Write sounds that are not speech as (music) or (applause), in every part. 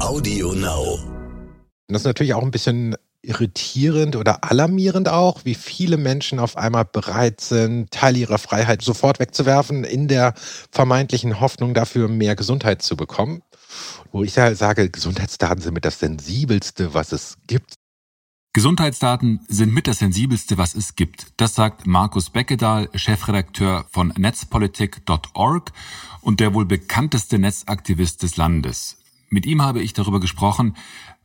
Audio Now. Das ist natürlich auch ein bisschen irritierend oder alarmierend auch, wie viele Menschen auf einmal bereit sind, Teile ihrer Freiheit sofort wegzuwerfen, in der vermeintlichen Hoffnung dafür mehr Gesundheit zu bekommen. Wo ich ja sage, Gesundheitsdaten sind mit das Sensibelste, was es gibt. Gesundheitsdaten sind mit das Sensibelste, was es gibt. Das sagt Markus Beckedahl, Chefredakteur von netzpolitik.org und der wohl bekannteste Netzaktivist des Landes. Mit ihm habe ich darüber gesprochen,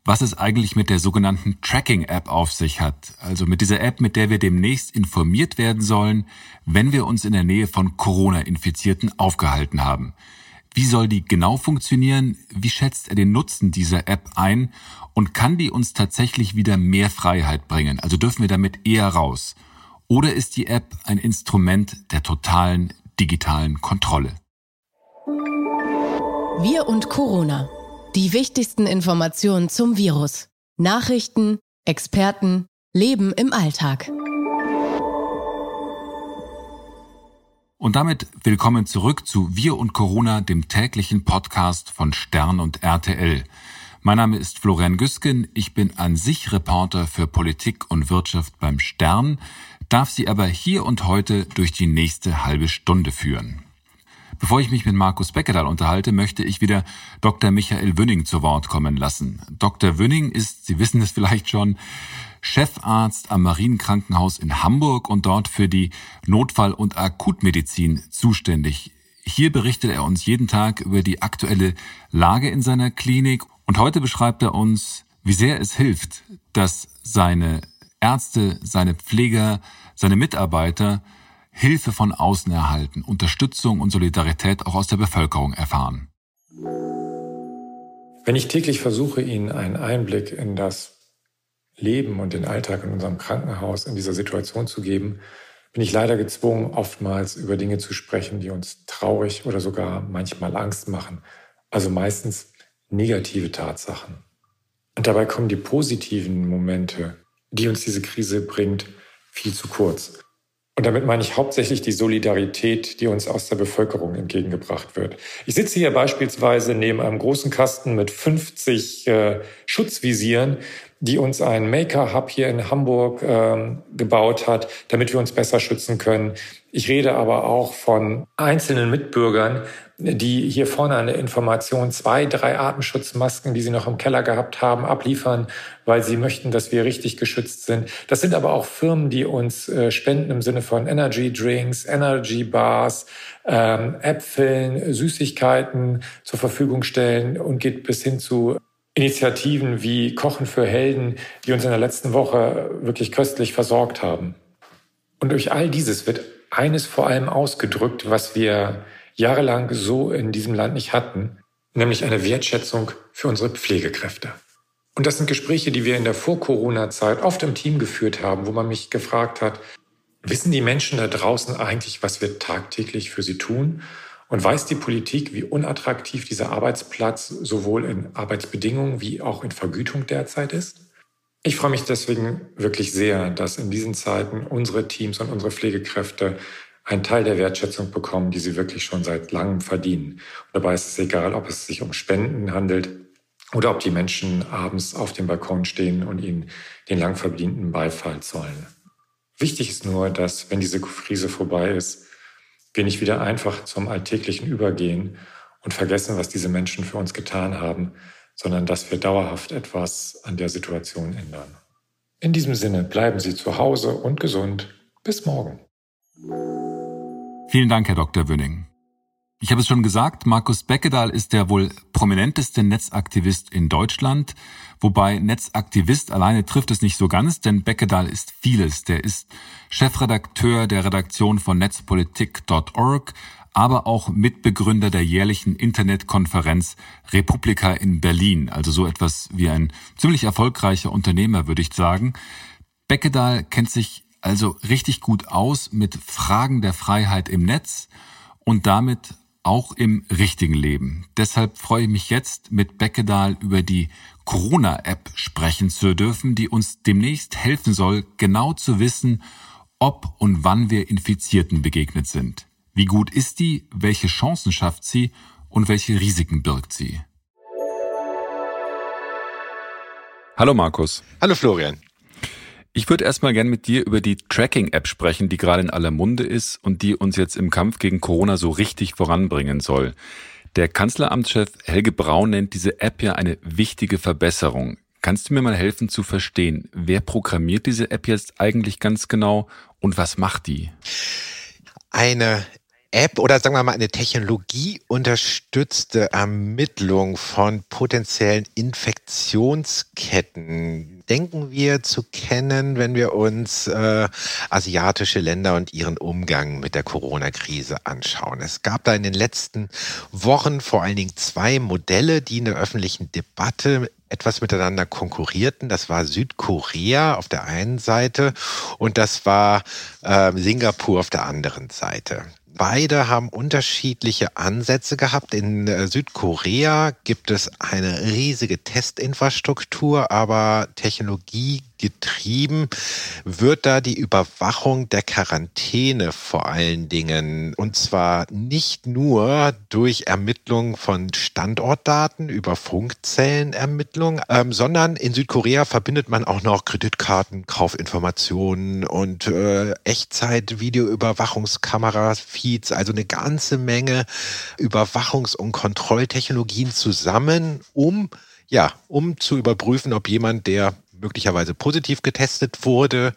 was es eigentlich mit der sogenannten Tracking-App auf sich hat. Also mit dieser App, mit der wir demnächst informiert werden sollen, wenn wir uns in der Nähe von Corona-Infizierten aufgehalten haben. Wie soll die genau funktionieren? Wie schätzt er den Nutzen dieser App ein? Und kann die uns tatsächlich wieder mehr Freiheit bringen? Also dürfen wir damit eher raus? Oder ist die App ein Instrument der totalen digitalen Kontrolle? Wir und Corona. Die wichtigsten Informationen zum Virus. Nachrichten, Experten, Leben im Alltag. Und damit willkommen zurück zu Wir und Corona, dem täglichen Podcast von Stern und RTL. Mein Name ist Florian Güsken, ich bin an sich Reporter für Politik und Wirtschaft beim Stern, darf Sie aber hier und heute durch die nächste halbe Stunde führen. Bevor ich mich mit Markus Beckedahl unterhalte, möchte ich wieder Dr. Michael Wünning zu Wort kommen lassen. Dr. Wünning ist, Sie wissen es vielleicht schon, Chefarzt am Marienkrankenhaus in Hamburg und dort für die Notfall- und Akutmedizin zuständig. Hier berichtet er uns jeden Tag über die aktuelle Lage in seiner Klinik und heute beschreibt er uns, wie sehr es hilft, dass seine Ärzte, seine Pfleger, seine Mitarbeiter Hilfe von außen erhalten, Unterstützung und Solidarität auch aus der Bevölkerung erfahren. Wenn ich täglich versuche, Ihnen einen Einblick in das Leben und den Alltag in unserem Krankenhaus in dieser Situation zu geben, bin ich leider gezwungen, oftmals über Dinge zu sprechen, die uns traurig oder sogar manchmal Angst machen. Also meistens negative Tatsachen. Und dabei kommen die positiven Momente, die uns diese Krise bringt, viel zu kurz. Und damit meine ich hauptsächlich die Solidarität, die uns aus der Bevölkerung entgegengebracht wird. Ich sitze hier beispielsweise neben einem großen Kasten mit 50 äh, Schutzvisieren, die uns ein Maker-Hub hier in Hamburg äh, gebaut hat, damit wir uns besser schützen können. Ich rede aber auch von einzelnen Mitbürgern, die hier vorne eine Information, zwei, drei Atemschutzmasken, die sie noch im Keller gehabt haben, abliefern, weil sie möchten, dass wir richtig geschützt sind. Das sind aber auch Firmen, die uns äh, spenden im Sinne von Energy Drinks, Energy Bars, ähm, Äpfeln, Süßigkeiten zur Verfügung stellen und geht bis hin zu Initiativen wie Kochen für Helden, die uns in der letzten Woche wirklich köstlich versorgt haben. Und durch all dieses wird eines vor allem ausgedrückt, was wir jahrelang so in diesem Land nicht hatten, nämlich eine Wertschätzung für unsere Pflegekräfte. Und das sind Gespräche, die wir in der Vor-Corona-Zeit oft im Team geführt haben, wo man mich gefragt hat, wissen die Menschen da draußen eigentlich, was wir tagtäglich für sie tun? Und weiß die Politik, wie unattraktiv dieser Arbeitsplatz sowohl in Arbeitsbedingungen wie auch in Vergütung derzeit ist? Ich freue mich deswegen wirklich sehr, dass in diesen Zeiten unsere Teams und unsere Pflegekräfte einen Teil der Wertschätzung bekommen, die sie wirklich schon seit langem verdienen. Und dabei ist es egal, ob es sich um Spenden handelt oder ob die Menschen abends auf dem Balkon stehen und ihnen den lang verdienten Beifall zollen. Wichtig ist nur, dass, wenn diese Krise vorbei ist, wir nicht wieder einfach zum Alltäglichen übergehen und vergessen, was diese Menschen für uns getan haben, sondern dass wir dauerhaft etwas an der Situation ändern. In diesem Sinne bleiben Sie zu Hause und gesund. Bis morgen. Vielen Dank, Herr Dr. Wünning. Ich habe es schon gesagt, Markus Beckedahl ist der wohl prominenteste Netzaktivist in Deutschland, wobei Netzaktivist alleine trifft es nicht so ganz, denn Beckedahl ist vieles. Der ist Chefredakteur der Redaktion von netzpolitik.org, aber auch Mitbegründer der jährlichen Internetkonferenz Republika in Berlin, also so etwas wie ein ziemlich erfolgreicher Unternehmer, würde ich sagen. Beckedahl kennt sich also richtig gut aus mit Fragen der Freiheit im Netz und damit auch im richtigen Leben. Deshalb freue ich mich jetzt, mit Beckedahl über die Corona-App sprechen zu dürfen, die uns demnächst helfen soll, genau zu wissen, ob und wann wir Infizierten begegnet sind. Wie gut ist die, welche Chancen schafft sie und welche Risiken birgt sie? Hallo Markus. Hallo Florian. Ich würde erstmal gern mit dir über die Tracking-App sprechen, die gerade in aller Munde ist und die uns jetzt im Kampf gegen Corona so richtig voranbringen soll. Der Kanzleramtschef Helge Braun nennt diese App ja eine wichtige Verbesserung. Kannst du mir mal helfen zu verstehen, wer programmiert diese App jetzt eigentlich ganz genau und was macht die? Eine App oder sagen wir mal eine technologieunterstützte Ermittlung von potenziellen Infektionsketten denken wir zu kennen, wenn wir uns äh, asiatische Länder und ihren Umgang mit der Corona-Krise anschauen. Es gab da in den letzten Wochen vor allen Dingen zwei Modelle, die in der öffentlichen Debatte etwas miteinander konkurrierten. Das war Südkorea auf der einen Seite und das war äh, Singapur auf der anderen Seite. Beide haben unterschiedliche Ansätze gehabt. In äh, Südkorea gibt es eine riesige Testinfrastruktur, aber Technologie getrieben wird da die Überwachung der Quarantäne vor allen Dingen. Und zwar nicht nur durch Ermittlung von Standortdaten über Funkzellenermittlung, ähm, sondern in Südkorea verbindet man auch noch Kreditkarten, Kaufinformationen und äh, Echtzeit-Videoüberwachungskameras, Feeds, also eine ganze Menge Überwachungs- und Kontrolltechnologien zusammen, um ja, um zu überprüfen, ob jemand, der möglicherweise positiv getestet wurde,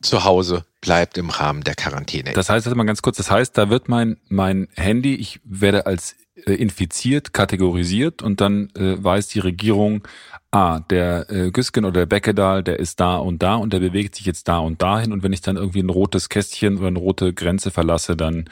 zu Hause bleibt im Rahmen der Quarantäne. Das heißt, also mal ganz kurz, das heißt, da wird mein, mein Handy, ich werde als äh, infiziert kategorisiert und dann äh, weiß die Regierung, ah, der äh, Güsken oder der Beckedahl, der ist da und da und der bewegt sich jetzt da und dahin und wenn ich dann irgendwie ein rotes Kästchen oder eine rote Grenze verlasse, dann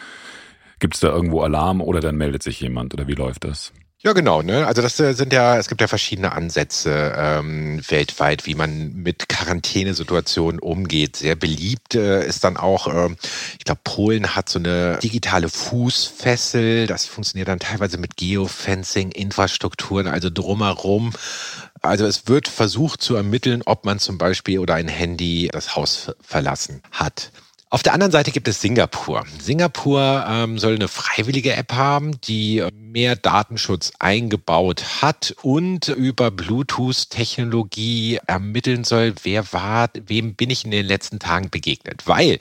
gibt es da irgendwo Alarm oder dann meldet sich jemand oder wie läuft das? Ja, genau. Ne? Also das äh, sind ja, es gibt ja verschiedene Ansätze ähm, weltweit, wie man mit Quarantänesituationen umgeht. Sehr beliebt äh, ist dann auch, äh, ich glaube, Polen hat so eine digitale Fußfessel. Das funktioniert dann teilweise mit Geofencing, Infrastrukturen, also drumherum. Also es wird versucht zu ermitteln, ob man zum Beispiel oder ein Handy das Haus verlassen hat. Auf der anderen Seite gibt es Singapur. Singapur ähm, soll eine freiwillige App haben, die mehr Datenschutz eingebaut hat und über Bluetooth-Technologie ermitteln soll, wer war, wem bin ich in den letzten Tagen begegnet. Weil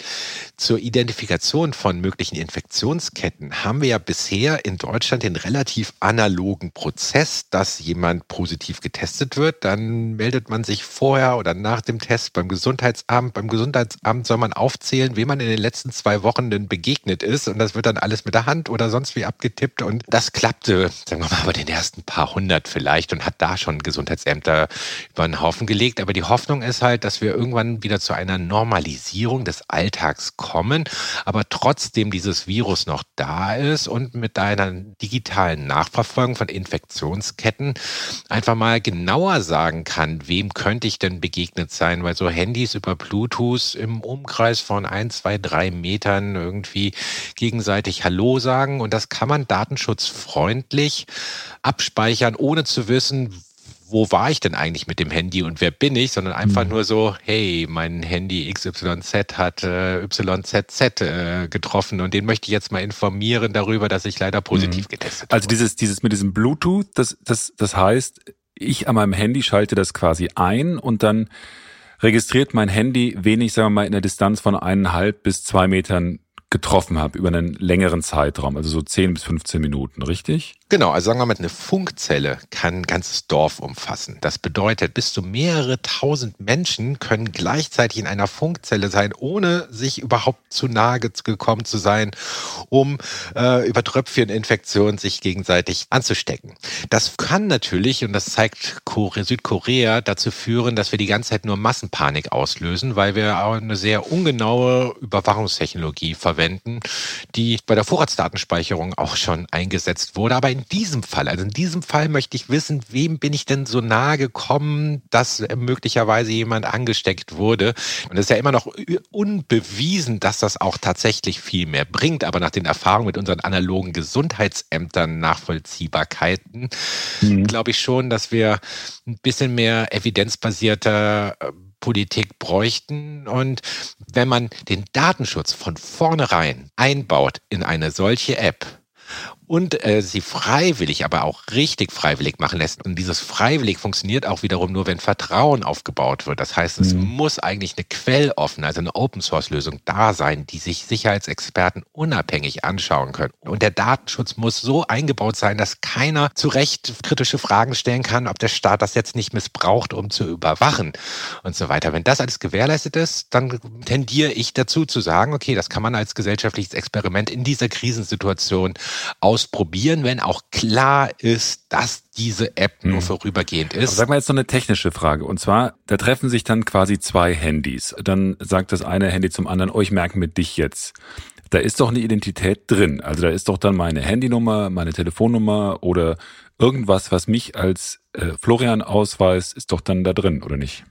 zur Identifikation von möglichen Infektionsketten haben wir ja bisher in Deutschland den relativ analogen Prozess, dass jemand positiv getestet wird. Dann meldet man sich vorher oder nach dem Test beim Gesundheitsamt. Beim Gesundheitsamt soll man aufzählen, wem man in den letzten zwei Wochen denn begegnet ist. Und das wird dann alles mit der Hand oder sonst wie abgetippt. Und das klappte, sagen wir mal, bei den ersten paar hundert vielleicht und hat da schon Gesundheitsämter über den Haufen gelegt. Aber die Hoffnung ist halt, dass wir irgendwann wieder zu einer Normalisierung des Alltags kommen, aber trotzdem dieses Virus noch da ist und mit einer digitalen Nachverfolgung von Infektionsketten einfach mal genauer sagen kann, wem könnte ich denn begegnet sein, weil so Handys über Bluetooth im Umkreis von ein, zwei, drei Metern irgendwie gegenseitig Hallo sagen und das kann man datenschutzfrei freundlich abspeichern, ohne zu wissen, wo war ich denn eigentlich mit dem Handy und wer bin ich, sondern einfach mhm. nur so, hey, mein Handy XYZ hat äh, YZZ äh, getroffen und den möchte ich jetzt mal informieren darüber, dass ich leider positiv mhm. getestet habe. Also dieses, dieses mit diesem Bluetooth, das, das, das heißt, ich an meinem Handy schalte das quasi ein und dann registriert mein Handy wenig, sagen wir mal, in der Distanz von eineinhalb bis zwei Metern getroffen habe über einen längeren Zeitraum, also so 10 bis 15 Minuten, richtig? Genau, also sagen wir mal, eine Funkzelle kann ein ganzes Dorf umfassen. Das bedeutet, bis zu mehrere tausend Menschen können gleichzeitig in einer Funkzelle sein, ohne sich überhaupt zu nahe gekommen zu sein, um äh, über Tröpfcheninfektionen sich gegenseitig anzustecken. Das kann natürlich, und das zeigt Südkorea, dazu führen, dass wir die ganze Zeit nur Massenpanik auslösen, weil wir eine sehr ungenaue Überwachungstechnologie verwenden, die bei der Vorratsdatenspeicherung auch schon eingesetzt wurde, aber in in diesem Fall, also in diesem Fall möchte ich wissen, wem bin ich denn so nahe gekommen, dass möglicherweise jemand angesteckt wurde. Und es ist ja immer noch unbewiesen, dass das auch tatsächlich viel mehr bringt. Aber nach den Erfahrungen mit unseren analogen Gesundheitsämtern Nachvollziehbarkeiten, mhm. glaube ich schon, dass wir ein bisschen mehr evidenzbasierter äh, Politik bräuchten. Und wenn man den Datenschutz von vornherein einbaut in eine solche App, und äh, sie freiwillig, aber auch richtig freiwillig machen lässt. Und dieses freiwillig funktioniert auch wiederum nur, wenn Vertrauen aufgebaut wird. Das heißt, es mhm. muss eigentlich eine quelloffene, also eine Open-Source-Lösung da sein, die sich Sicherheitsexperten unabhängig anschauen können. Und der Datenschutz muss so eingebaut sein, dass keiner zu Recht kritische Fragen stellen kann, ob der Staat das jetzt nicht missbraucht, um zu überwachen und so weiter. Wenn das alles gewährleistet ist, dann tendiere ich dazu zu sagen, okay, das kann man als gesellschaftliches Experiment in dieser Krisensituation ausprobieren, wenn auch klar ist, dass diese App nur hm. vorübergehend ist. Aber sag mal jetzt noch eine technische Frage. Und zwar, da treffen sich dann quasi zwei Handys. Dann sagt das eine Handy zum anderen, oh, ich merke mit dich jetzt. Da ist doch eine Identität drin. Also da ist doch dann meine Handynummer, meine Telefonnummer oder irgendwas, was mich als äh, Florian ausweist, ist doch dann da drin, oder nicht?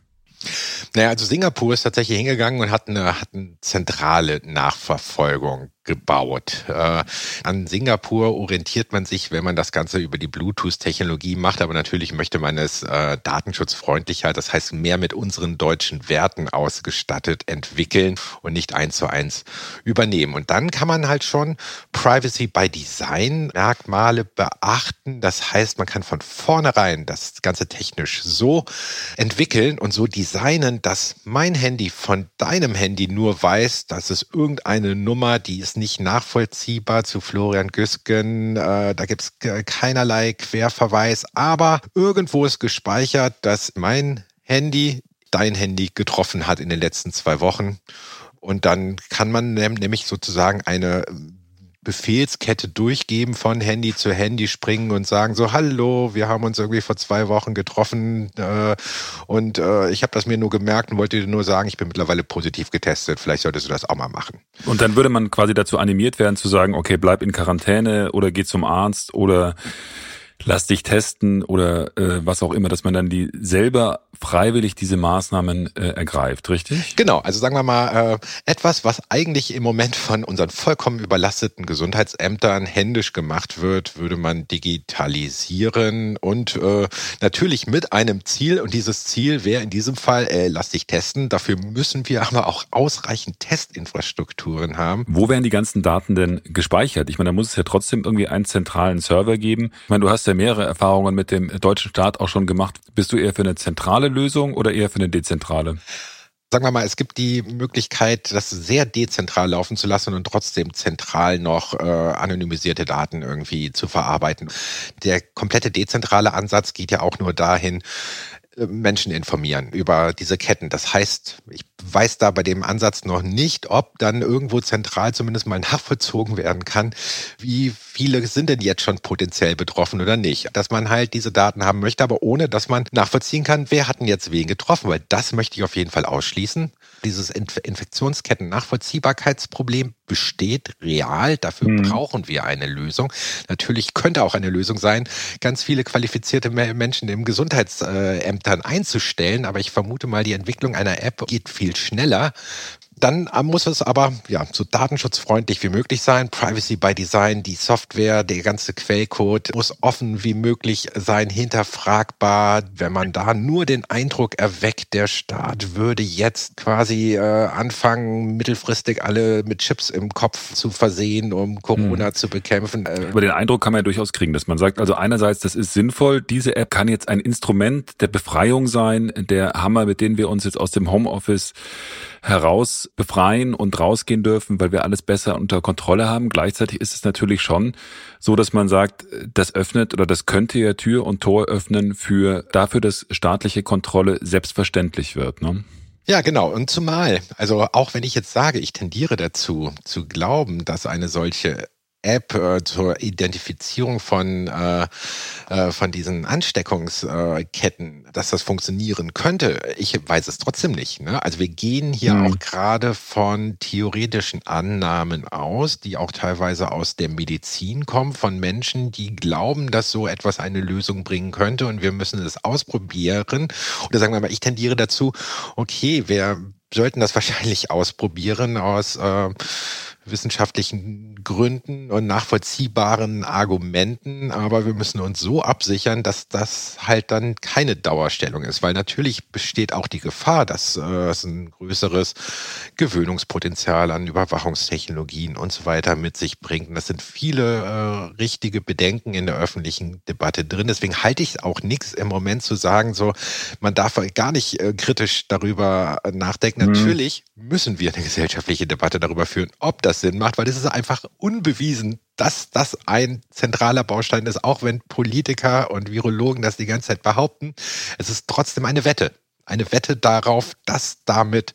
Naja, also Singapur ist tatsächlich hingegangen und hat eine, hat eine zentrale Nachverfolgung gebaut. Äh, an Singapur orientiert man sich, wenn man das Ganze über die Bluetooth-Technologie macht, aber natürlich möchte man es äh, datenschutzfreundlicher, das heißt mehr mit unseren deutschen Werten ausgestattet entwickeln und nicht eins zu eins übernehmen. Und dann kann man halt schon Privacy by Design Merkmale beachten. Das heißt, man kann von vornherein das Ganze technisch so entwickeln und so designen, dass mein Handy von deinem Handy nur weiß, dass es irgendeine Nummer, die ist ist nicht nachvollziehbar zu Florian Güsken. Äh, da gibt es keinerlei Querverweis, aber irgendwo ist gespeichert, dass mein Handy dein Handy getroffen hat in den letzten zwei Wochen. Und dann kann man nämlich sozusagen eine Befehlskette durchgeben von Handy zu Handy springen und sagen so, hallo, wir haben uns irgendwie vor zwei Wochen getroffen äh, und äh, ich habe das mir nur gemerkt und wollte dir nur sagen, ich bin mittlerweile positiv getestet. Vielleicht solltest du das auch mal machen. Und dann würde man quasi dazu animiert werden zu sagen, okay, bleib in Quarantäne oder geh zum Arzt oder lass dich testen oder äh, was auch immer, dass man dann die selber freiwillig diese Maßnahmen äh, ergreift, richtig? Genau, also sagen wir mal, äh, etwas, was eigentlich im Moment von unseren vollkommen überlasteten Gesundheitsämtern händisch gemacht wird, würde man digitalisieren und äh, natürlich mit einem Ziel. Und dieses Ziel wäre in diesem Fall, äh, lass dich testen. Dafür müssen wir aber auch ausreichend Testinfrastrukturen haben. Wo werden die ganzen Daten denn gespeichert? Ich meine, da muss es ja trotzdem irgendwie einen zentralen Server geben. Ich meine, du hast ja mehrere Erfahrungen mit dem deutschen Staat auch schon gemacht. Bist du eher für eine zentrale Lösung oder eher für eine dezentrale? Sagen wir mal, es gibt die Möglichkeit, das sehr dezentral laufen zu lassen und trotzdem zentral noch äh, anonymisierte Daten irgendwie zu verarbeiten. Der komplette dezentrale Ansatz geht ja auch nur dahin, Menschen informieren über diese Ketten. Das heißt, ich weiß da bei dem Ansatz noch nicht, ob dann irgendwo zentral zumindest mal nachvollzogen werden kann, wie viele sind denn jetzt schon potenziell betroffen oder nicht. Dass man halt diese Daten haben möchte, aber ohne, dass man nachvollziehen kann, wer hat denn jetzt wen getroffen, weil das möchte ich auf jeden Fall ausschließen. Dieses Infektionsketten-Nachvollziehbarkeitsproblem besteht real. Dafür mhm. brauchen wir eine Lösung. Natürlich könnte auch eine Lösung sein, ganz viele qualifizierte Menschen im Gesundheitsämtern einzustellen, aber ich vermute mal, die Entwicklung einer App geht viel schneller, dann muss es aber ja so datenschutzfreundlich wie möglich sein. Privacy by Design, die Software, der ganze Quellcode muss offen wie möglich sein, hinterfragbar. Wenn man da nur den Eindruck erweckt, der Staat würde jetzt quasi äh, anfangen, mittelfristig alle mit Chips im Kopf zu versehen, um Corona hm. zu bekämpfen. Äh, Aber den Eindruck kann man ja durchaus kriegen, dass man sagt, also einerseits, das ist sinnvoll, diese App kann jetzt ein Instrument der Befreiung sein, der Hammer, mit dem wir uns jetzt aus dem Homeoffice heraus befreien und rausgehen dürfen, weil wir alles besser unter Kontrolle haben. Gleichzeitig ist es natürlich schon so, dass man sagt, das öffnet oder das könnte ja Tür und Tor öffnen für dafür, dass staatliche Kontrolle selbstverständlich wird. Ne? Ja, genau. Und zumal, also auch wenn ich jetzt sage, ich tendiere dazu, zu glauben, dass eine solche App äh, zur Identifizierung von, äh, äh, von diesen Ansteckungsketten, dass das funktionieren könnte. Ich weiß es trotzdem nicht. Ne? Also wir gehen hier mhm. auch gerade von theoretischen Annahmen aus, die auch teilweise aus der Medizin kommen, von Menschen, die glauben, dass so etwas eine Lösung bringen könnte und wir müssen es ausprobieren. Oder sagen wir mal, ich tendiere dazu, okay, wir sollten das wahrscheinlich (laughs) ausprobieren aus äh, wissenschaftlichen Gründen und nachvollziehbaren Argumenten, aber wir müssen uns so absichern, dass das halt dann keine Dauerstellung ist, weil natürlich besteht auch die Gefahr, dass äh, es ein größeres Gewöhnungspotenzial an Überwachungstechnologien und so weiter mit sich bringt. Und das sind viele äh, richtige Bedenken in der öffentlichen Debatte drin. Deswegen halte ich auch nichts im Moment zu sagen, so man darf gar nicht äh, kritisch darüber nachdenken. Mhm. Natürlich müssen wir eine gesellschaftliche Debatte darüber führen, ob das Sinn macht, weil es ist einfach unbewiesen, dass das ein zentraler Baustein ist, auch wenn Politiker und Virologen das die ganze Zeit behaupten. Es ist trotzdem eine Wette. Eine Wette darauf, dass damit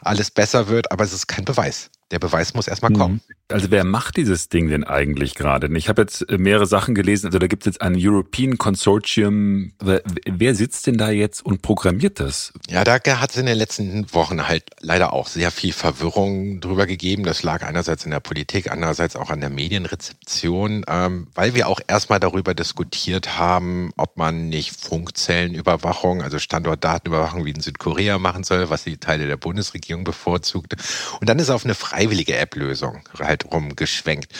alles besser wird, aber es ist kein Beweis. Der Beweis muss erstmal kommen. Also wer macht dieses Ding denn eigentlich gerade? Ich habe jetzt äh, mehrere Sachen gelesen. Also da gibt es jetzt ein European Consortium. Wer sitzt denn da jetzt und programmiert das? Ja, da hat es in den letzten Wochen halt leider auch sehr viel Verwirrung drüber gegeben. Das lag einerseits in der Politik, andererseits auch an der Medienrezeption, ähm, weil wir auch erstmal darüber diskutiert haben, ob man nicht Funkzellenüberwachung, also Standortdatenüberwachung wie in Südkorea machen soll, was die Teile der Bundesregierung bevorzugt. Und dann ist auf eine freiwillige App-Lösung halt rumgeschwenkt.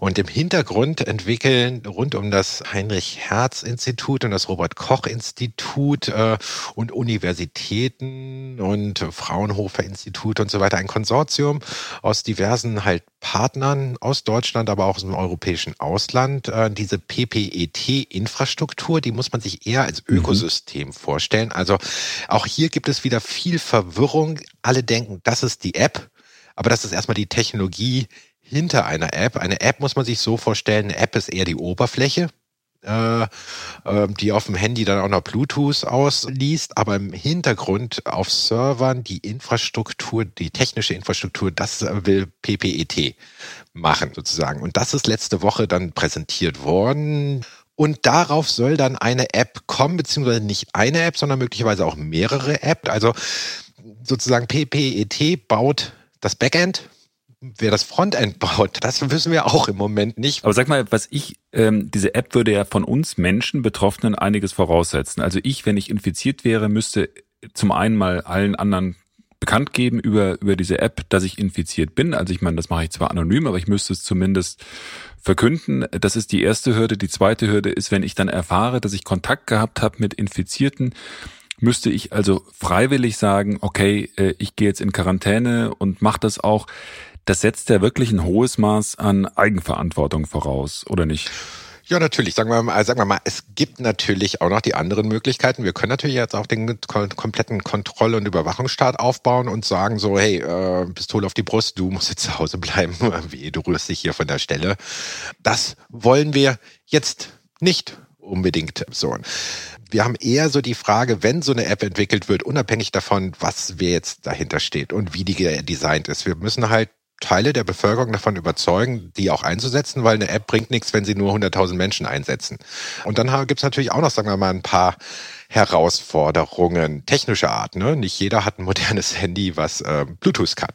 Und im Hintergrund entwickeln rund um das Heinrich-Herz-Institut und das Robert-Koch-Institut äh, und Universitäten und Fraunhofer-Institut und so weiter ein Konsortium aus diversen halt Partnern aus Deutschland, aber auch aus dem europäischen Ausland. Äh, diese PPET-Infrastruktur, die muss man sich eher als mhm. Ökosystem mhm. vorstellen. Also auch hier gibt es wieder viel Verwirrung. Alle denken, das ist die App aber das ist erstmal die Technologie hinter einer App. Eine App muss man sich so vorstellen, eine App ist eher die Oberfläche, äh, äh, die auf dem Handy dann auch noch Bluetooth ausliest, aber im Hintergrund auf Servern die Infrastruktur, die technische Infrastruktur, das will PPET machen sozusagen. Und das ist letzte Woche dann präsentiert worden. Und darauf soll dann eine App kommen, beziehungsweise nicht eine App, sondern möglicherweise auch mehrere Apps. Also sozusagen PPET baut das Backend, wer das Frontend baut, das wissen wir auch im Moment nicht. Aber sag mal, was ich, ähm, diese App würde ja von uns Menschen, Betroffenen einiges voraussetzen. Also ich, wenn ich infiziert wäre, müsste zum einen mal allen anderen bekannt geben über, über diese App, dass ich infiziert bin. Also ich meine, das mache ich zwar anonym, aber ich müsste es zumindest verkünden. Das ist die erste Hürde. Die zweite Hürde ist, wenn ich dann erfahre, dass ich Kontakt gehabt habe mit Infizierten, müsste ich also freiwillig sagen, okay, äh, ich gehe jetzt in Quarantäne und mache das auch. Das setzt ja wirklich ein hohes Maß an Eigenverantwortung voraus, oder nicht? Ja, natürlich. Sagen wir, mal, sagen wir mal, es gibt natürlich auch noch die anderen Möglichkeiten. Wir können natürlich jetzt auch den kompletten Kontroll- und Überwachungsstaat aufbauen und sagen so, hey, äh, Pistole auf die Brust, du musst jetzt zu Hause bleiben, (laughs) wie du rührst dich hier von der Stelle. Das wollen wir jetzt nicht unbedingt so wir haben eher so die Frage, wenn so eine App entwickelt wird, unabhängig davon, was wer jetzt dahinter steht und wie die designt ist. Wir müssen halt Teile der Bevölkerung davon überzeugen, die auch einzusetzen, weil eine App bringt nichts, wenn sie nur 100.000 Menschen einsetzen. Und dann gibt es natürlich auch noch, sagen wir mal, ein paar Herausforderungen technischer Art. Ne? Nicht jeder hat ein modernes (laughs) Handy, was äh, Bluetooth kann.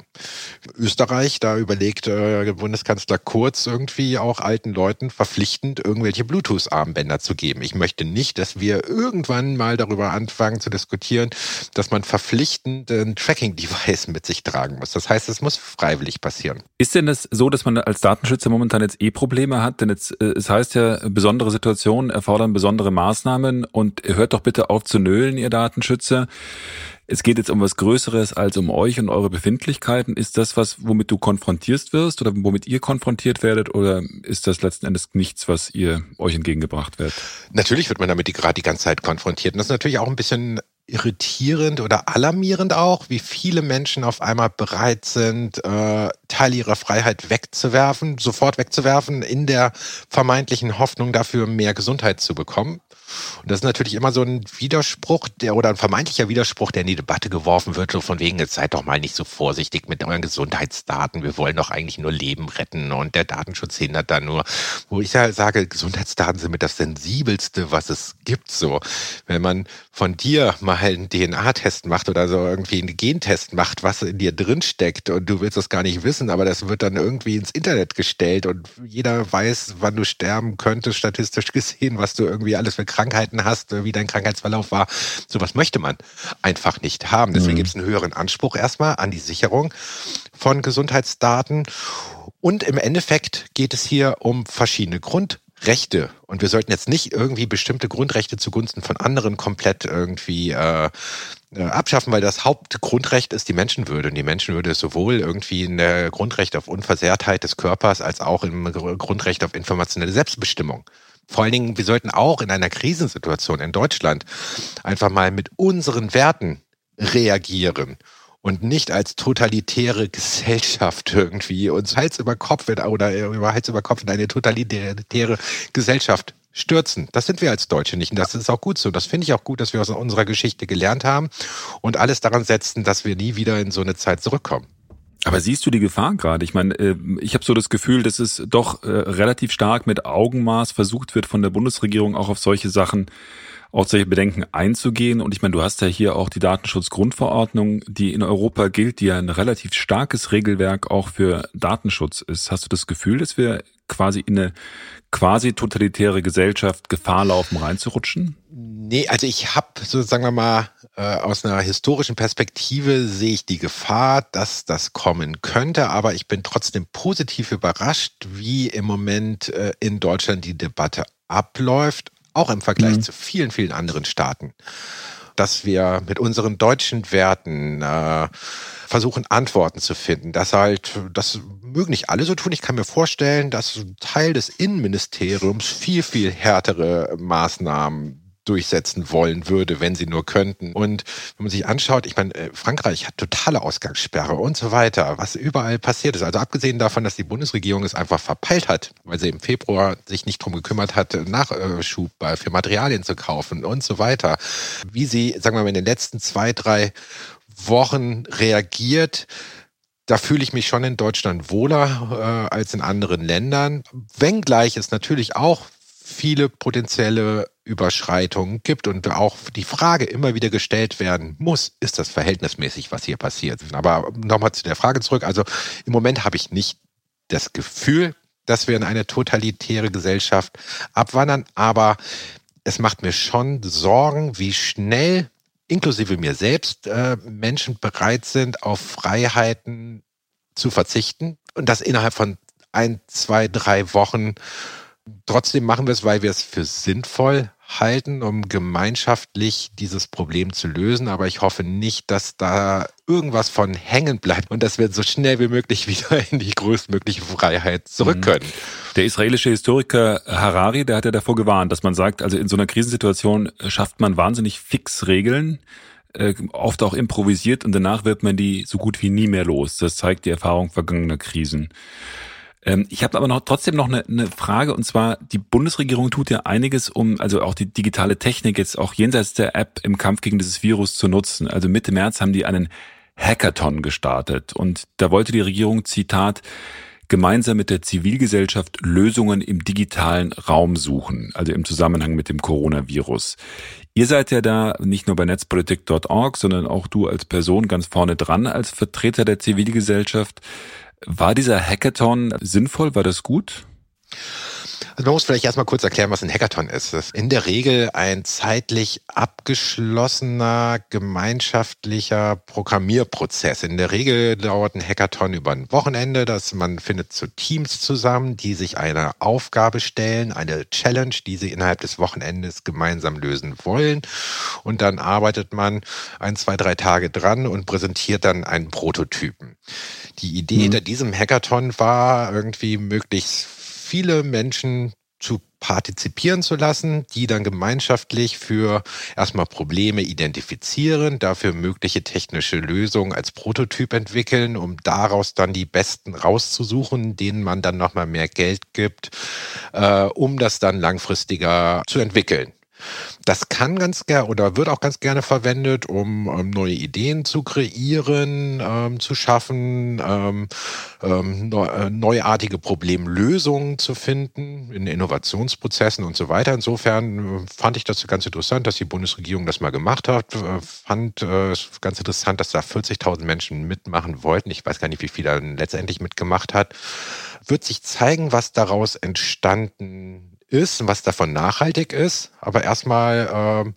Österreich, da überlegt äh, Bundeskanzler Kurz irgendwie auch alten Leuten verpflichtend irgendwelche Bluetooth-Armbänder zu geben. Ich möchte nicht, dass wir irgendwann mal darüber anfangen zu diskutieren, dass man verpflichtend ein Tracking-Device mit sich tragen muss. Das heißt, es muss freiwillig passieren. Ist denn das so, dass man als Datenschützer momentan jetzt eh Probleme hat? Denn jetzt, äh, es heißt ja, besondere Situationen erfordern besondere Maßnahmen und hört doch bitte bitte auf zu nölen, ihr Datenschützer. Es geht jetzt um was Größeres als um euch und eure Befindlichkeiten. Ist das was, womit du konfrontiert wirst oder womit ihr konfrontiert werdet oder ist das letzten Endes nichts, was ihr euch entgegengebracht werdet? Natürlich wird man damit gerade die ganze Zeit konfrontiert. Und das ist natürlich auch ein bisschen irritierend oder alarmierend auch, wie viele Menschen auf einmal bereit sind, äh, Teile ihrer Freiheit wegzuwerfen, sofort wegzuwerfen, in der vermeintlichen Hoffnung dafür mehr Gesundheit zu bekommen. Und das ist natürlich immer so ein Widerspruch, der oder ein vermeintlicher Widerspruch, der in die Debatte geworfen wird, so von wegen, jetzt seid doch mal nicht so vorsichtig mit euren Gesundheitsdaten. Wir wollen doch eigentlich nur Leben retten und der Datenschutz hindert da nur. Wo ich ja sage, Gesundheitsdaten sind mit das sensibelste, was es gibt. So, wenn man von dir mal einen DNA-Test macht oder so irgendwie einen Gentest macht, was in dir drin steckt und du willst das gar nicht wissen, aber das wird dann irgendwie ins Internet gestellt und jeder weiß, wann du sterben könntest, statistisch gesehen, was du irgendwie alles für Krankheiten hast, wie dein Krankheitsverlauf war. Sowas möchte man einfach nicht haben. Deswegen mhm. gibt es einen höheren Anspruch erstmal an die Sicherung von Gesundheitsdaten. Und im Endeffekt geht es hier um verschiedene Grundrechte. Und wir sollten jetzt nicht irgendwie bestimmte Grundrechte zugunsten von anderen komplett irgendwie äh, äh, abschaffen, weil das Hauptgrundrecht ist die Menschenwürde. Und die Menschenwürde ist sowohl irgendwie ein Grundrecht auf Unversehrtheit des Körpers als auch im Grundrecht auf informationelle Selbstbestimmung. Vor allen Dingen, wir sollten auch in einer Krisensituation in Deutschland einfach mal mit unseren Werten reagieren und nicht als totalitäre Gesellschaft irgendwie uns Hals über Kopf in, oder über Hals über Kopf in eine totalitäre Gesellschaft stürzen. Das sind wir als Deutsche nicht. Und das ist auch gut so. Das finde ich auch gut, dass wir aus unserer Geschichte gelernt haben und alles daran setzen, dass wir nie wieder in so eine Zeit zurückkommen. Aber siehst du die Gefahr gerade? Ich meine, äh, ich habe so das Gefühl, dass es doch äh, relativ stark mit Augenmaß versucht wird von der Bundesregierung auch auf solche Sachen auf solche Bedenken einzugehen. Und ich meine, du hast ja hier auch die Datenschutzgrundverordnung, die in Europa gilt, die ja ein relativ starkes Regelwerk auch für Datenschutz ist. Hast du das Gefühl, dass wir quasi in eine quasi totalitäre Gesellschaft Gefahr laufen, reinzurutschen? Nee, also ich habe so sagen wir mal äh, aus einer historischen Perspektive sehe ich die Gefahr, dass das kommen könnte, aber ich bin trotzdem positiv überrascht, wie im Moment äh, in Deutschland die Debatte abläuft, auch im Vergleich mhm. zu vielen, vielen anderen Staaten, dass wir mit unseren deutschen Werten äh, versuchen, Antworten zu finden. Das halt, das mögen nicht alle so tun. Ich kann mir vorstellen, dass Teil des Innenministeriums viel, viel härtere Maßnahmen durchsetzen wollen würde, wenn sie nur könnten. Und wenn man sich anschaut, ich meine, äh, Frankreich hat totale Ausgangssperre und so weiter, was überall passiert ist. Also abgesehen davon, dass die Bundesregierung es einfach verpeilt hat, weil sie im Februar sich nicht drum gekümmert hat, Nachschub für Materialien zu kaufen und so weiter. Wie sie, sagen wir mal, in den letzten zwei, drei Wochen reagiert, da fühle ich mich schon in Deutschland wohler äh, als in anderen Ländern. Wenngleich es natürlich auch viele potenzielle Überschreitungen gibt und auch die Frage immer wieder gestellt werden muss, ist das verhältnismäßig, was hier passiert? Aber nochmal zu der Frage zurück. Also im Moment habe ich nicht das Gefühl, dass wir in eine totalitäre Gesellschaft abwandern, aber es macht mir schon Sorgen, wie schnell, inklusive mir selbst, äh, Menschen bereit sind, auf Freiheiten zu verzichten und das innerhalb von ein, zwei, drei Wochen Trotzdem machen wir es, weil wir es für sinnvoll halten, um gemeinschaftlich dieses Problem zu lösen. Aber ich hoffe nicht, dass da irgendwas von hängen bleibt und dass wir so schnell wie möglich wieder in die größtmögliche Freiheit zurück mhm. können. Der israelische Historiker Harari, der hat ja davor gewarnt, dass man sagt, also in so einer Krisensituation schafft man wahnsinnig fix Regeln, äh, oft auch improvisiert und danach wird man die so gut wie nie mehr los. Das zeigt die Erfahrung vergangener Krisen. Ähm, ich habe aber noch trotzdem noch eine, eine Frage und zwar die Bundesregierung tut ja einiges, um also auch die digitale Technik jetzt auch jenseits der App im Kampf gegen dieses Virus zu nutzen. Also Mitte März haben die einen Hackathon gestartet und da wollte die Regierung Zitat gemeinsam mit der Zivilgesellschaft Lösungen im digitalen Raum suchen, also im Zusammenhang mit dem Coronavirus. Ihr seid ja da nicht nur bei netzpolitik.org, sondern auch du als Person ganz vorne dran als Vertreter der Zivilgesellschaft. War dieser Hackathon sinnvoll? War das gut? Also man muss vielleicht erstmal kurz erklären, was ein Hackathon ist. Das ist in der Regel ein zeitlich abgeschlossener gemeinschaftlicher Programmierprozess. In der Regel dauert ein Hackathon über ein Wochenende, dass man findet so Teams zusammen, die sich eine Aufgabe stellen, eine Challenge, die sie innerhalb des Wochenendes gemeinsam lösen wollen. Und dann arbeitet man ein, zwei, drei Tage dran und präsentiert dann einen Prototypen. Die Idee mhm. hinter diesem Hackathon war irgendwie möglichst viele Menschen zu partizipieren zu lassen, die dann gemeinschaftlich für erstmal Probleme identifizieren, dafür mögliche technische Lösungen als Prototyp entwickeln, um daraus dann die besten rauszusuchen, denen man dann nochmal mehr Geld gibt, äh, um das dann langfristiger zu entwickeln. Das kann ganz gerne oder wird auch ganz gerne verwendet, um ähm, neue Ideen zu kreieren, ähm, zu schaffen, ähm, ähm neu, äh, neuartige Problemlösungen zu finden in Innovationsprozessen und so weiter. Insofern äh, fand ich das ganz interessant, dass die Bundesregierung das mal gemacht hat. Äh, fand äh, ganz interessant, dass da 40.000 Menschen mitmachen wollten. Ich weiß gar nicht, wie viele dann letztendlich mitgemacht hat. Wird sich zeigen, was daraus entstanden ist und was davon nachhaltig ist. Aber erstmal ähm,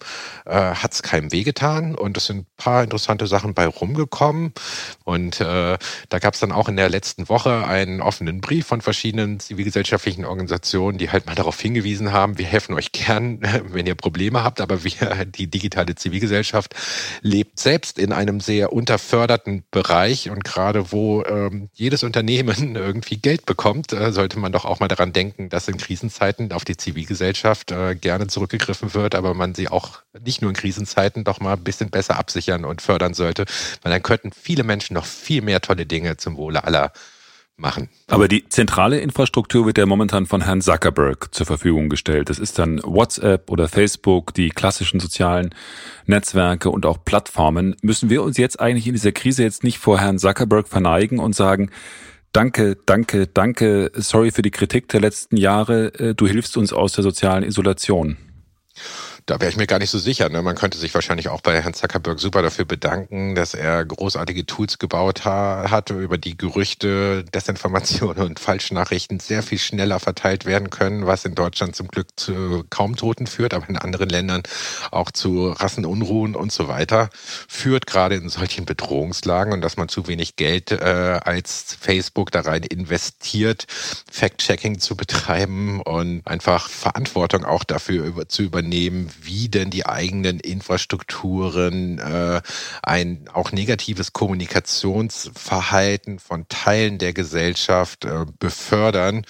äh, hat es keinem wehgetan und es sind ein paar interessante Sachen bei rumgekommen. Und äh, da gab es dann auch in der letzten Woche einen offenen Brief von verschiedenen zivilgesellschaftlichen Organisationen, die halt mal darauf hingewiesen haben, wir helfen euch gern, (laughs) wenn ihr Probleme habt, aber wir, die digitale Zivilgesellschaft, lebt selbst in einem sehr unterförderten Bereich und gerade wo ähm, jedes Unternehmen (laughs) irgendwie Geld bekommt, äh, sollte man doch auch mal daran denken, dass in Krisenzeiten auf die Zivilgesellschaft äh, gerne zurückgegriffen wird, aber man sie auch nicht nur in Krisenzeiten doch mal ein bisschen besser absichern und fördern sollte, weil dann könnten viele Menschen noch viel mehr tolle Dinge zum Wohle aller machen. Aber die zentrale Infrastruktur wird ja momentan von Herrn Zuckerberg zur Verfügung gestellt. Das ist dann WhatsApp oder Facebook, die klassischen sozialen Netzwerke und auch Plattformen. Müssen wir uns jetzt eigentlich in dieser Krise jetzt nicht vor Herrn Zuckerberg verneigen und sagen, Danke, danke, danke. Sorry für die Kritik der letzten Jahre. Äh, du hilfst uns aus der sozialen Isolation. Da wäre ich mir gar nicht so sicher. Ne? Man könnte sich wahrscheinlich auch bei Herrn Zuckerberg super dafür bedanken, dass er großartige Tools gebaut ha hat, über die Gerüchte, Desinformationen und Falschnachrichten sehr viel schneller verteilt werden können, was in Deutschland zum Glück zu kaum Toten führt, aber in anderen Ländern auch zu Rassenunruhen und so weiter führt, gerade in solchen Bedrohungslagen und dass man zu wenig Geld äh, als Facebook da rein investiert, Fact-Checking zu betreiben und einfach Verantwortung auch dafür über, zu übernehmen, wie denn die eigenen Infrastrukturen äh, ein auch negatives Kommunikationsverhalten von Teilen der Gesellschaft äh, befördern.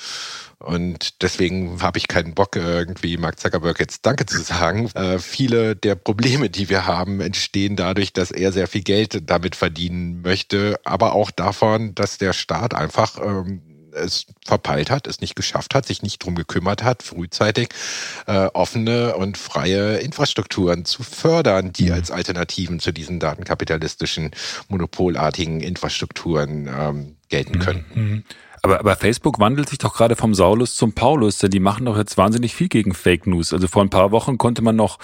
Und deswegen habe ich keinen Bock, irgendwie Mark Zuckerberg jetzt Danke zu sagen. Äh, viele der Probleme, die wir haben, entstehen dadurch, dass er sehr viel Geld damit verdienen möchte, aber auch davon, dass der Staat einfach ähm, es verpeilt hat, es nicht geschafft hat, sich nicht drum gekümmert hat, frühzeitig äh, offene und freie Infrastrukturen zu fördern, die mhm. als Alternativen zu diesen datenkapitalistischen, monopolartigen Infrastrukturen ähm, gelten können. Mhm. Aber, aber Facebook wandelt sich doch gerade vom Saulus zum Paulus, denn die machen doch jetzt wahnsinnig viel gegen Fake News. Also vor ein paar Wochen konnte man noch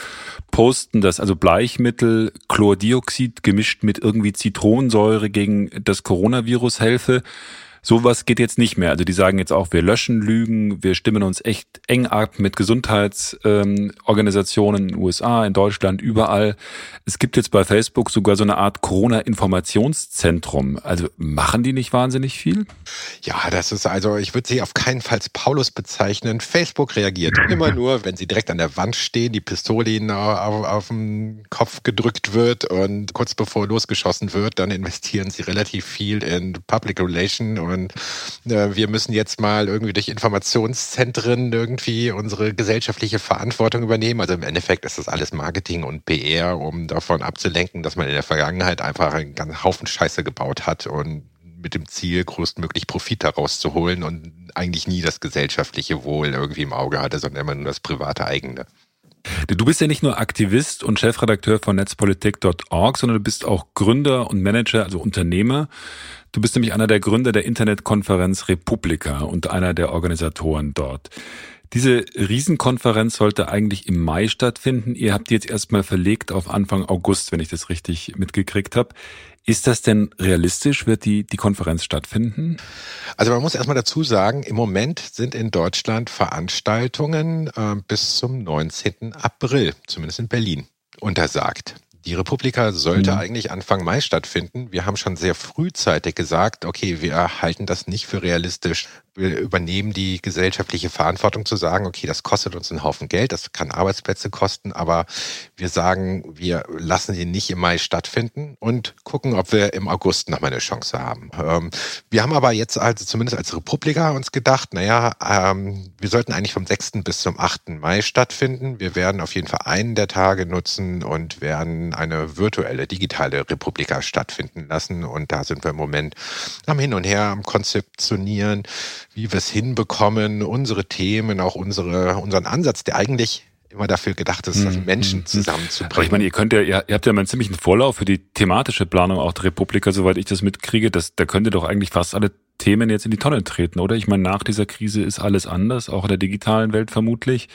posten, dass also Bleichmittel, Chlordioxid gemischt mit irgendwie Zitronensäure gegen das Coronavirus helfe. Sowas geht jetzt nicht mehr. Also die sagen jetzt auch, wir löschen Lügen, wir stimmen uns echt eng ab mit Gesundheitsorganisationen ähm, in den USA, in Deutschland, überall. Es gibt jetzt bei Facebook sogar so eine Art Corona-Informationszentrum. Also machen die nicht wahnsinnig viel? Ja, das ist also, ich würde sie auf keinen Fall Paulus bezeichnen. Facebook reagiert immer (laughs) nur, wenn sie direkt an der Wand stehen, die Pistole ihnen auf, auf den Kopf gedrückt wird und kurz bevor losgeschossen wird, dann investieren sie relativ viel in Public Relation und äh, wir müssen jetzt mal irgendwie durch Informationszentren irgendwie unsere gesellschaftliche Verantwortung übernehmen. Also im Endeffekt ist das alles Marketing und PR, um davon abzulenken, dass man in der Vergangenheit einfach einen ganzen Haufen Scheiße gebaut hat und mit dem Ziel, größtmöglich Profit daraus zu holen und eigentlich nie das gesellschaftliche Wohl irgendwie im Auge hatte, sondern immer nur das private eigene. Du bist ja nicht nur Aktivist und Chefredakteur von netzpolitik.org, sondern du bist auch Gründer und Manager, also Unternehmer. Du bist nämlich einer der Gründer der Internetkonferenz Republika und einer der Organisatoren dort. Diese Riesenkonferenz sollte eigentlich im Mai stattfinden. Ihr habt die jetzt erstmal verlegt auf Anfang August, wenn ich das richtig mitgekriegt habe. Ist das denn realistisch? Wird die, die Konferenz stattfinden? Also man muss erstmal dazu sagen, im Moment sind in Deutschland Veranstaltungen äh, bis zum 19. April, zumindest in Berlin, untersagt. Die Republika sollte mhm. eigentlich Anfang Mai stattfinden. Wir haben schon sehr frühzeitig gesagt, okay, wir halten das nicht für realistisch wir übernehmen die gesellschaftliche Verantwortung zu sagen, okay, das kostet uns einen Haufen Geld, das kann Arbeitsplätze kosten, aber wir sagen, wir lassen sie nicht im Mai stattfinden und gucken, ob wir im August nochmal eine Chance haben. Ähm, wir haben aber jetzt also zumindest als Republika uns gedacht, naja, ähm, wir sollten eigentlich vom 6. bis zum 8. Mai stattfinden. Wir werden auf jeden Fall einen der Tage nutzen und werden eine virtuelle, digitale Republika stattfinden lassen. Und da sind wir im Moment am Hin und Her am Konzeptionieren wie wir es hinbekommen, unsere Themen, auch unsere, unseren Ansatz, der eigentlich immer dafür gedacht ist, also Menschen zusammenzubringen. Aber ich meine, ihr könnt ja, ihr, habt ja mal einen ziemlichen Vorlauf für die thematische Planung auch der Republika, soweit ich das mitkriege. Das, da könnt ihr doch eigentlich fast alle Themen jetzt in die Tonne treten, oder? Ich meine, nach dieser Krise ist alles anders, auch in der digitalen Welt vermutlich.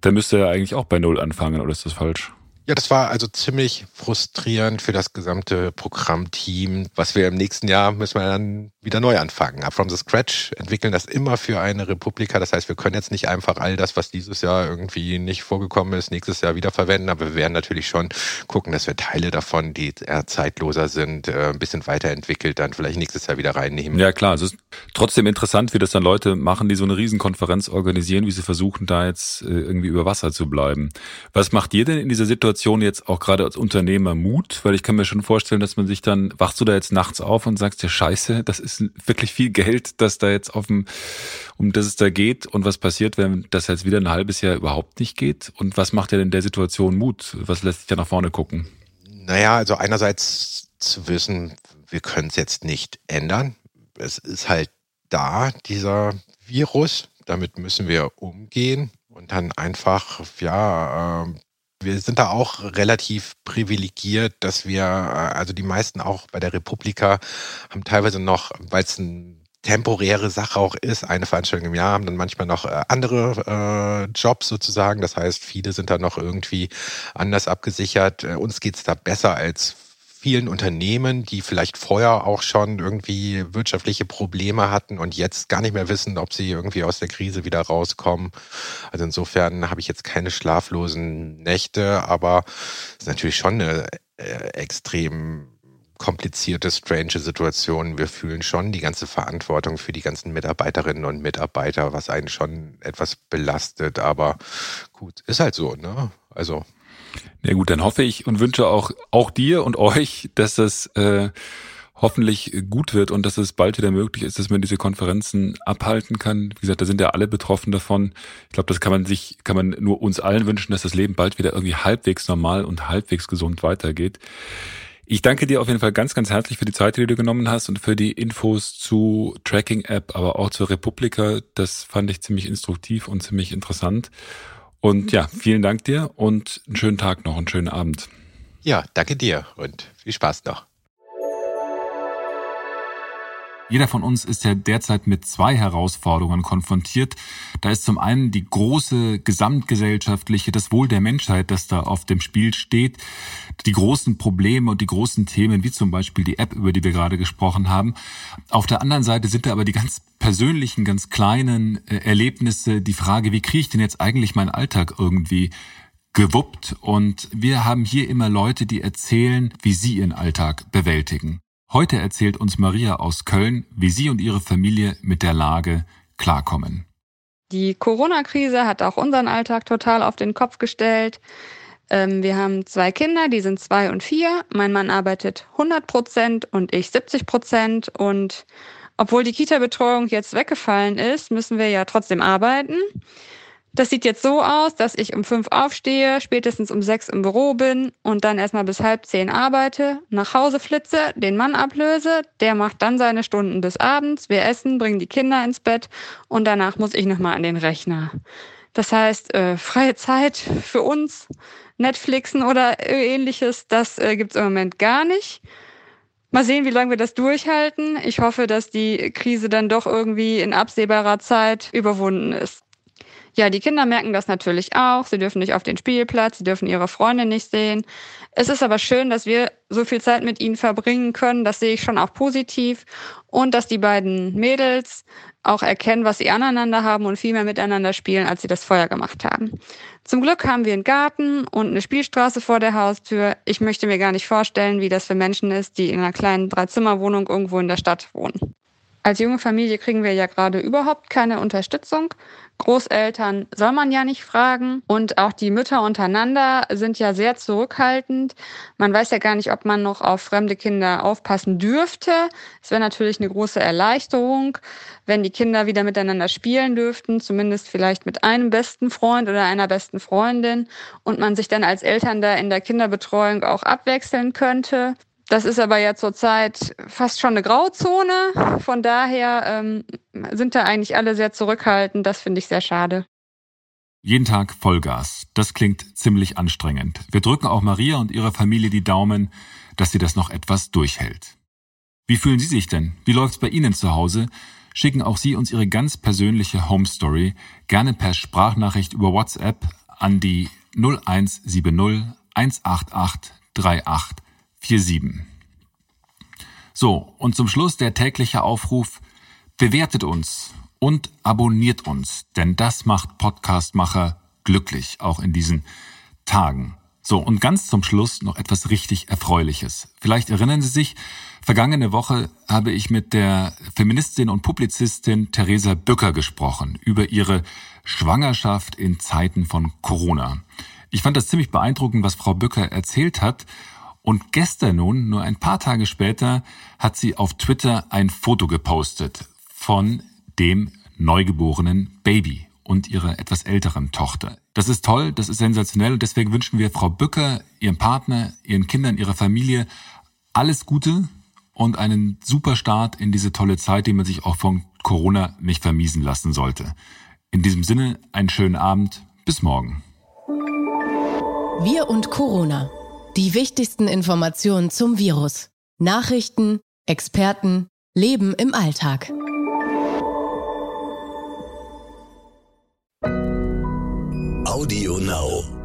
Da müsst ihr ja eigentlich auch bei Null anfangen, oder ist das falsch? Ja, das war also ziemlich frustrierend für das gesamte Programmteam. Was wir im nächsten Jahr müssen wir dann wieder neu anfangen. Up from the scratch entwickeln das immer für eine Republika. Das heißt, wir können jetzt nicht einfach all das, was dieses Jahr irgendwie nicht vorgekommen ist, nächstes Jahr wieder verwenden. Aber wir werden natürlich schon gucken, dass wir Teile davon, die eher zeitloser sind, äh, ein bisschen weiterentwickelt, dann vielleicht nächstes Jahr wieder reinnehmen. Ja, klar. Es ist trotzdem interessant, wie das dann Leute machen, die so eine Riesenkonferenz organisieren, wie sie versuchen, da jetzt äh, irgendwie über Wasser zu bleiben. Was macht ihr denn in dieser Situation? Situation jetzt auch gerade als Unternehmer Mut? Weil ich kann mir schon vorstellen, dass man sich dann, wachst du da jetzt nachts auf und sagst dir, scheiße, das ist wirklich viel Geld, das da jetzt auf dem, um das es da geht. Und was passiert, wenn das jetzt wieder ein halbes Jahr überhaupt nicht geht? Und was macht dir denn der Situation Mut? Was lässt dich da nach vorne gucken? Naja, also einerseits zu wissen, wir können es jetzt nicht ändern. Es ist halt da, dieser Virus. Damit müssen wir umgehen und dann einfach, ja, äh, wir sind da auch relativ privilegiert, dass wir, äh, also die meisten auch bei der Republika haben teilweise noch, weil es ein temporäre Sache auch ist, eine Veranstaltung im Jahr, haben dann manchmal noch äh, andere äh, Jobs sozusagen. Das heißt, viele sind da noch irgendwie anders abgesichert. Äh, uns geht's da besser als vielen Unternehmen, die vielleicht vorher auch schon irgendwie wirtschaftliche Probleme hatten und jetzt gar nicht mehr wissen, ob sie irgendwie aus der Krise wieder rauskommen. Also insofern habe ich jetzt keine schlaflosen Nächte, aber es ist natürlich schon eine äh, extrem komplizierte, strange Situation. Wir fühlen schon die ganze Verantwortung für die ganzen Mitarbeiterinnen und Mitarbeiter, was einen schon etwas belastet. Aber gut, ist halt so, ne? Also ja gut, dann hoffe ich und wünsche auch, auch dir und euch, dass das äh, hoffentlich gut wird und dass es bald wieder möglich ist, dass man diese Konferenzen abhalten kann. Wie gesagt, da sind ja alle betroffen davon. Ich glaube, das kann man sich, kann man nur uns allen wünschen, dass das Leben bald wieder irgendwie halbwegs normal und halbwegs gesund weitergeht. Ich danke dir auf jeden Fall ganz, ganz herzlich für die Zeit, die du genommen hast und für die Infos zu Tracking App, aber auch zur Republika. Das fand ich ziemlich instruktiv und ziemlich interessant. Und ja, vielen Dank dir und einen schönen Tag noch, einen schönen Abend. Ja, danke dir und viel Spaß noch. Jeder von uns ist ja derzeit mit zwei Herausforderungen konfrontiert. Da ist zum einen die große gesamtgesellschaftliche, das Wohl der Menschheit, das da auf dem Spiel steht, die großen Probleme und die großen Themen, wie zum Beispiel die App, über die wir gerade gesprochen haben. Auf der anderen Seite sind da aber die ganz persönlichen, ganz kleinen äh, Erlebnisse, die Frage, wie kriege ich denn jetzt eigentlich meinen Alltag irgendwie gewuppt? Und wir haben hier immer Leute, die erzählen, wie sie ihren Alltag bewältigen. Heute erzählt uns Maria aus Köln, wie sie und ihre Familie mit der Lage klarkommen. Die Corona-Krise hat auch unseren Alltag total auf den Kopf gestellt. Ähm, wir haben zwei Kinder, die sind zwei und vier. Mein Mann arbeitet 100 Prozent und ich 70 Prozent. Und obwohl die Kita-Betreuung jetzt weggefallen ist, müssen wir ja trotzdem arbeiten. Das sieht jetzt so aus, dass ich um fünf aufstehe, spätestens um sechs im Büro bin und dann erstmal bis halb zehn arbeite, nach Hause flitze, den Mann ablöse, der macht dann seine Stunden bis abends, wir essen, bringen die Kinder ins Bett und danach muss ich nochmal an den Rechner. Das heißt, äh, freie Zeit für uns, Netflixen oder ähnliches, das äh, gibt's im Moment gar nicht. Mal sehen, wie lange wir das durchhalten. Ich hoffe, dass die Krise dann doch irgendwie in absehbarer Zeit überwunden ist. Ja, die Kinder merken das natürlich auch. Sie dürfen nicht auf den Spielplatz, sie dürfen ihre Freunde nicht sehen. Es ist aber schön, dass wir so viel Zeit mit ihnen verbringen können. Das sehe ich schon auch positiv. Und dass die beiden Mädels auch erkennen, was sie aneinander haben und viel mehr miteinander spielen, als sie das vorher gemacht haben. Zum Glück haben wir einen Garten und eine Spielstraße vor der Haustür. Ich möchte mir gar nicht vorstellen, wie das für Menschen ist, die in einer kleinen Dreizimmerwohnung irgendwo in der Stadt wohnen. Als junge Familie kriegen wir ja gerade überhaupt keine Unterstützung. Großeltern soll man ja nicht fragen. Und auch die Mütter untereinander sind ja sehr zurückhaltend. Man weiß ja gar nicht, ob man noch auf fremde Kinder aufpassen dürfte. Es wäre natürlich eine große Erleichterung, wenn die Kinder wieder miteinander spielen dürften, zumindest vielleicht mit einem besten Freund oder einer besten Freundin und man sich dann als Eltern da in der Kinderbetreuung auch abwechseln könnte. Das ist aber ja zurzeit fast schon eine Grauzone. Von daher ähm, sind da eigentlich alle sehr zurückhaltend. Das finde ich sehr schade. Jeden Tag Vollgas. Das klingt ziemlich anstrengend. Wir drücken auch Maria und ihrer Familie die Daumen, dass sie das noch etwas durchhält. Wie fühlen Sie sich denn? Wie läuft's bei Ihnen zu Hause? Schicken auch Sie uns Ihre ganz persönliche Home Story gerne per Sprachnachricht über WhatsApp an die 0170 188 3847. So, und zum Schluss der tägliche Aufruf, bewertet uns und abonniert uns, denn das macht Podcastmacher glücklich, auch in diesen Tagen. So, und ganz zum Schluss noch etwas richtig Erfreuliches. Vielleicht erinnern Sie sich, vergangene Woche habe ich mit der Feministin und Publizistin Theresa Bücker gesprochen über ihre Schwangerschaft in Zeiten von Corona. Ich fand das ziemlich beeindruckend, was Frau Bücker erzählt hat. Und gestern nun, nur ein paar Tage später, hat sie auf Twitter ein Foto gepostet von dem neugeborenen Baby und ihrer etwas älteren Tochter. Das ist toll, das ist sensationell und deswegen wünschen wir Frau Bücker, ihrem Partner, ihren Kindern, ihrer Familie alles Gute und einen super Start in diese tolle Zeit, die man sich auch von Corona nicht vermiesen lassen sollte. In diesem Sinne, einen schönen Abend, bis morgen. Wir und Corona. Die wichtigsten Informationen zum Virus. Nachrichten, Experten, Leben im Alltag. Audio Now.